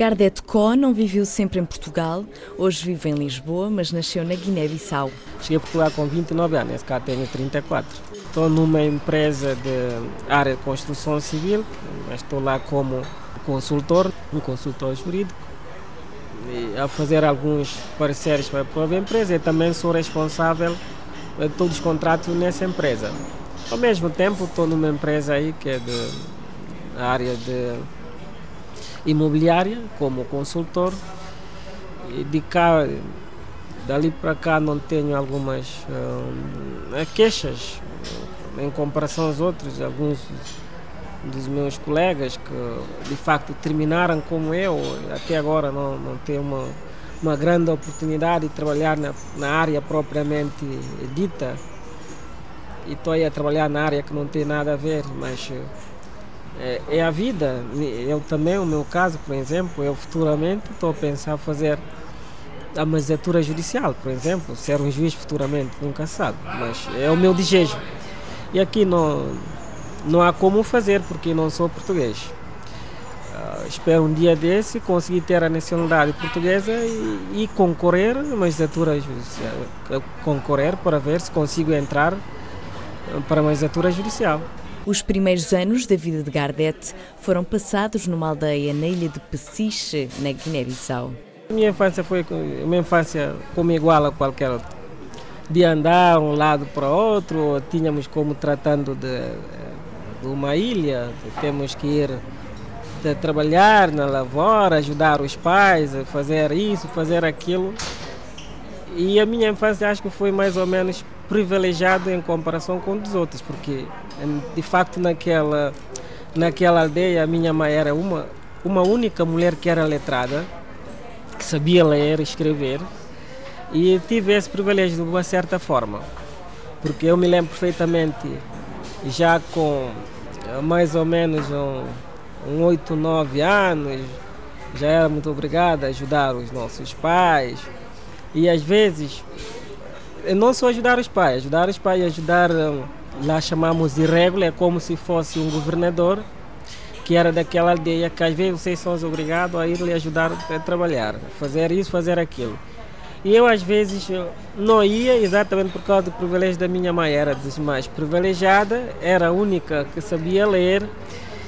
Gardet Có não viveu sempre em Portugal, hoje vive em Lisboa, mas nasceu na Guiné-Bissau. Cheguei a Portugal com 29 anos, nesse caso tenho 34. Estou numa empresa de área de construção civil, mas estou lá como consultor, um consultor jurídico, a fazer alguns pareceres para a própria empresa e também sou responsável de todos os contratos nessa empresa. Ao mesmo tempo estou numa empresa aí que é de área de imobiliária como consultor e de cá dali para cá não tenho algumas uh, queixas em comparação aos outros alguns dos meus colegas que de facto terminaram como eu até agora não, não tenho uma, uma grande oportunidade de trabalhar na, na área propriamente dita. E estou aí a trabalhar na área que não tem nada a ver mas é, é, a vida. Eu também, o meu caso, por exemplo, eu futuramente estou a pensar fazer a magistratura judicial, por exemplo, ser um juiz futuramente, nunca sabe, mas é o meu desejo. E aqui não, não há como fazer porque não sou português. Uh, espero um dia desse conseguir ter a nacionalidade portuguesa e, e concorrer na magistratura judicial, concorrer para ver se consigo entrar para a magistratura judicial. Os primeiros anos da vida de Gardet foram passados numa aldeia na ilha de Pessiche, na Guiné-Bissau. A minha infância foi uma infância como igual a qualquer outra. De andar um lado para outro, tínhamos como tratando de, de uma ilha, temos que ir trabalhar na lavoura, ajudar os pais a fazer isso, fazer aquilo. E a minha infância acho que foi mais ou menos privilegiado em comparação com os outros, porque de facto naquela, naquela aldeia a minha mãe era uma, uma única mulher que era letrada, que sabia ler e escrever, e tive esse privilégio de uma certa forma, porque eu me lembro perfeitamente, já com mais ou menos um, um 8, 9 anos, já era muito obrigada a ajudar os nossos pais, e às vezes não só ajudar os pais, ajudar os pais, ajudar, hum, lá chamamos de regula, é como se fosse um governador que era daquela aldeia que às vezes vocês são obrigados a ir lhe ajudar a trabalhar, fazer isso, fazer aquilo. E eu às vezes não ia exatamente por causa do privilégio da minha mãe, era das mais privilegiada, era a única que sabia ler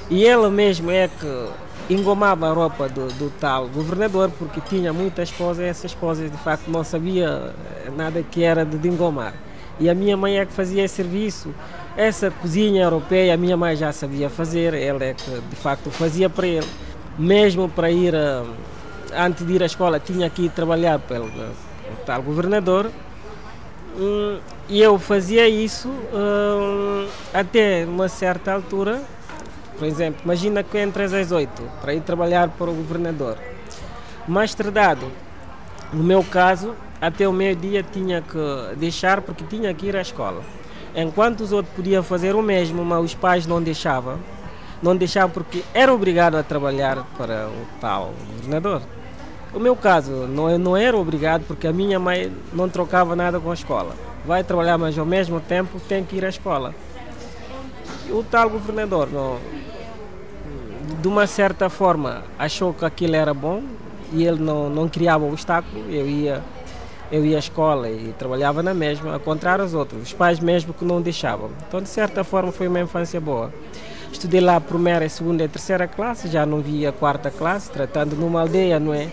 e ela mesma é que engomava a roupa do, do, tal governador porque tinha muita esposa e essa esposa de facto não sabia nada que era de engomar. E a minha mãe é que fazia esse serviço. Essa cozinha europeia a minha mãe já sabia fazer, ela é que de facto fazia para ele. Mesmo para ir, a, antes de ir à escola, tinha que ir trabalhar pelo, pelo tal governador. Hum, e eu fazia isso hum, até uma certa altura por exemplo, imagina que entras às 8 para ir trabalhar para o governador. Mais tardado, no meu caso, até o meio-dia tinha que deixar porque tinha que ir à escola. Enquanto os outros podiam fazer o mesmo, mas os pais não deixavam. Não deixavam porque era obrigado a trabalhar para o tal governador. O meu caso, não, não era obrigado porque a minha mãe não trocava nada com a escola. Vai trabalhar, mas ao mesmo tempo tem que ir à escola. O tal governador não, de uma certa forma achou que aquilo era bom e ele não, não criava obstáculo. Eu ia, eu ia à escola e trabalhava na mesma, ao contrário dos outros, os pais mesmo que não deixavam. Então, de certa forma, foi uma infância boa. Estudei lá a primeira, segunda e terceira classe, já não via a quarta classe, tratando numa aldeia, não é?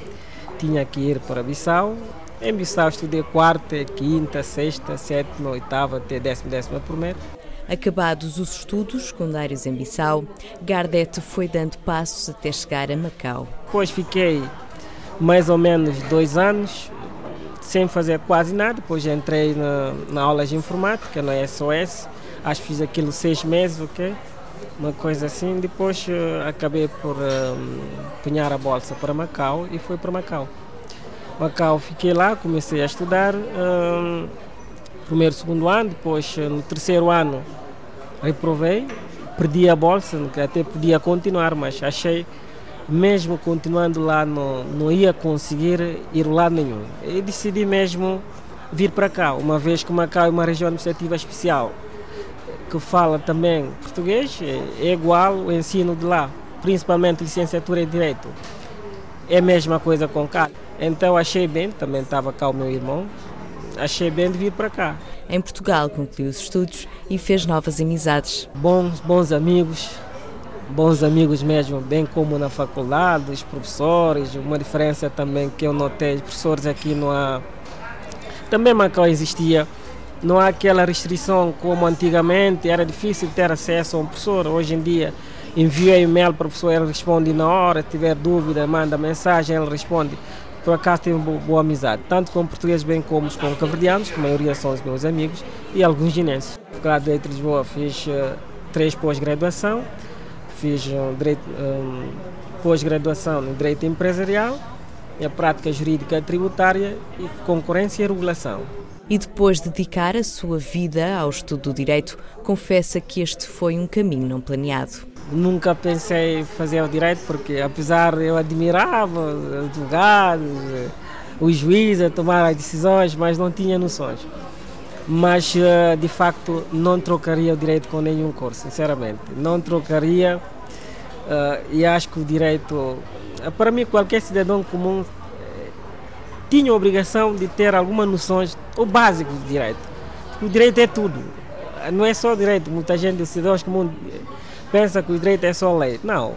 Tinha que ir para Bissau. Em Bissau estudei quarta, quinta, sexta, sétima, oitava até décima, décima primeira. Acabados os estudos secundários em Bissau, Gardet foi dando passos até chegar a Macau. Depois fiquei mais ou menos dois anos sem fazer quase nada. Depois entrei na, na aula de informática, na SOS. Acho que fiz aquilo seis meses, ok? Uma coisa assim. Depois uh, acabei por uh, a bolsa para Macau e fui para Macau. Macau fiquei lá, comecei a estudar. Uh, primeiro, segundo ano, depois no terceiro ano reprovei, perdi a bolsa, até podia continuar, mas achei mesmo continuando lá não, não ia conseguir ir lá nenhum. E decidi mesmo vir para cá, uma vez que Macau é uma região administrativa especial que fala também português, é igual o ensino de lá, principalmente licenciatura em Direito. é a mesma coisa com cá. Então achei bem, também estava cá o meu irmão, achei bem de vir para cá. Em Portugal concluiu os estudos e fez novas amizades. Bons, bons amigos, bons amigos mesmo, bem como na faculdade, os professores, uma diferença também que eu notei, os professores aqui não há... Também Macau existia, não há aquela restrição como antigamente, era difícil ter acesso a um professor, hoje em dia envia e-mail para o professor, ele responde na hora, se tiver dúvida, manda mensagem, ele responde. Por acaso tenho boa, amizade, tanto com portugueses bem como com caverdianos, que a maioria são os meus amigos, e alguns ginenses. Faculdade de Lisboa fiz uh, três pós-graduação, fiz um, um, pós-graduação em Direito Empresarial, e a prática jurídica tributária e concorrência e regulação. E depois de dedicar a sua vida ao estudo do direito, confessa que este foi um caminho não planeado. Nunca pensei fazer o direito, porque apesar eu admirava os advogados, os juízes a tomar as decisões, mas não tinha noções. Mas eh, de facto não trocaria o direito com nenhum curso, sinceramente. Não trocaria uh, e acho que o direito, eh, para mim, qualquer cidadão comum tinha a obrigação de ter algumas noções, o básico do direito. O direito é tudo, não é só direito. Muita gente, cidadãos comuns pensa que o direito é só lei. Não.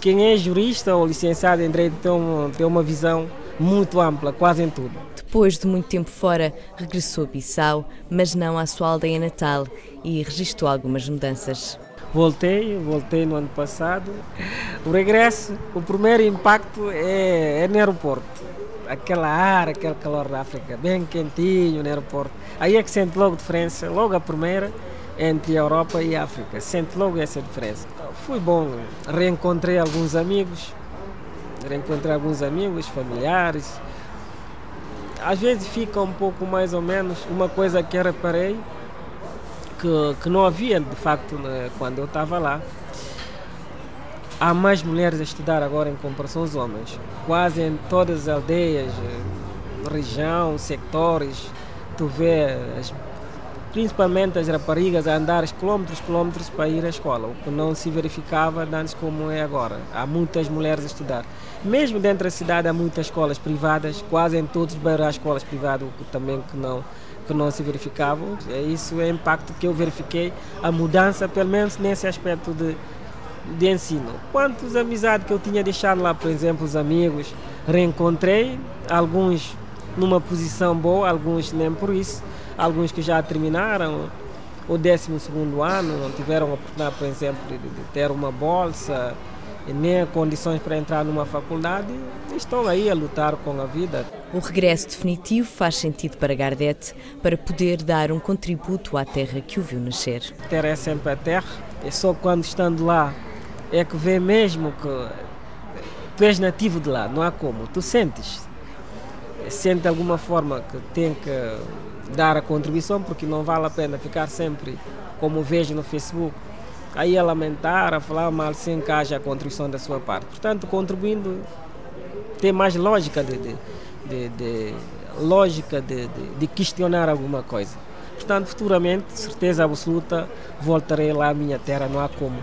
Quem é jurista ou licenciado em direito tem uma, tem uma visão muito ampla, quase em tudo. Depois de muito tempo fora, regressou a Bissau, mas não à sua aldeia natal e registrou algumas mudanças. Voltei, voltei no ano passado. O regresso, o primeiro impacto é, é no aeroporto. Aquela ar, aquele calor da África, bem quentinho no aeroporto. Aí é que sente logo diferença, logo a primeira entre a Europa e a África. Sente logo essa diferença. Foi bom, reencontrei alguns amigos, reencontrei alguns amigos, familiares. Às vezes fica um pouco mais ou menos uma coisa que eu reparei que, que não havia de facto quando eu estava lá. Há mais mulheres a estudar agora em comparação aos homens. Quase em todas as aldeias, região, sectores, tu vê as principalmente as raparigas a andar quilómetros quilómetros para ir à escola, o que não se verificava antes como é agora. Há muitas mulheres a estudar. Mesmo dentro da cidade há muitas escolas privadas, quase em todos os bairros há escolas privadas, o que também que não que não se verificavam. É isso é o impacto que eu verifiquei, a mudança, pelo menos nesse aspecto de, de ensino. Quantos amizades que eu tinha deixado lá, por exemplo, os amigos, reencontrei, alguns numa posição boa, alguns nem por isso alguns que já terminaram o 12 ano, não tiveram a oportunidade, por exemplo, de, de ter uma bolsa nem condições para entrar numa faculdade, estão aí a lutar com a vida. O regresso definitivo faz sentido para Gardete para poder dar um contributo à terra que o viu nascer. A terra é sempre a terra, é só quando estando lá é que vê mesmo que tu és nativo de lá, não há como, tu sentes, sente de alguma forma que tem que dar a contribuição, porque não vale a pena ficar sempre, como vejo no Facebook, aí a lamentar, a falar mal sem que haja a contribuição da sua parte. Portanto, contribuindo tem mais lógica de, de, de, de lógica de, de, questionar alguma coisa. Portanto, futuramente, certeza absoluta, voltarei lá à minha terra, não há como.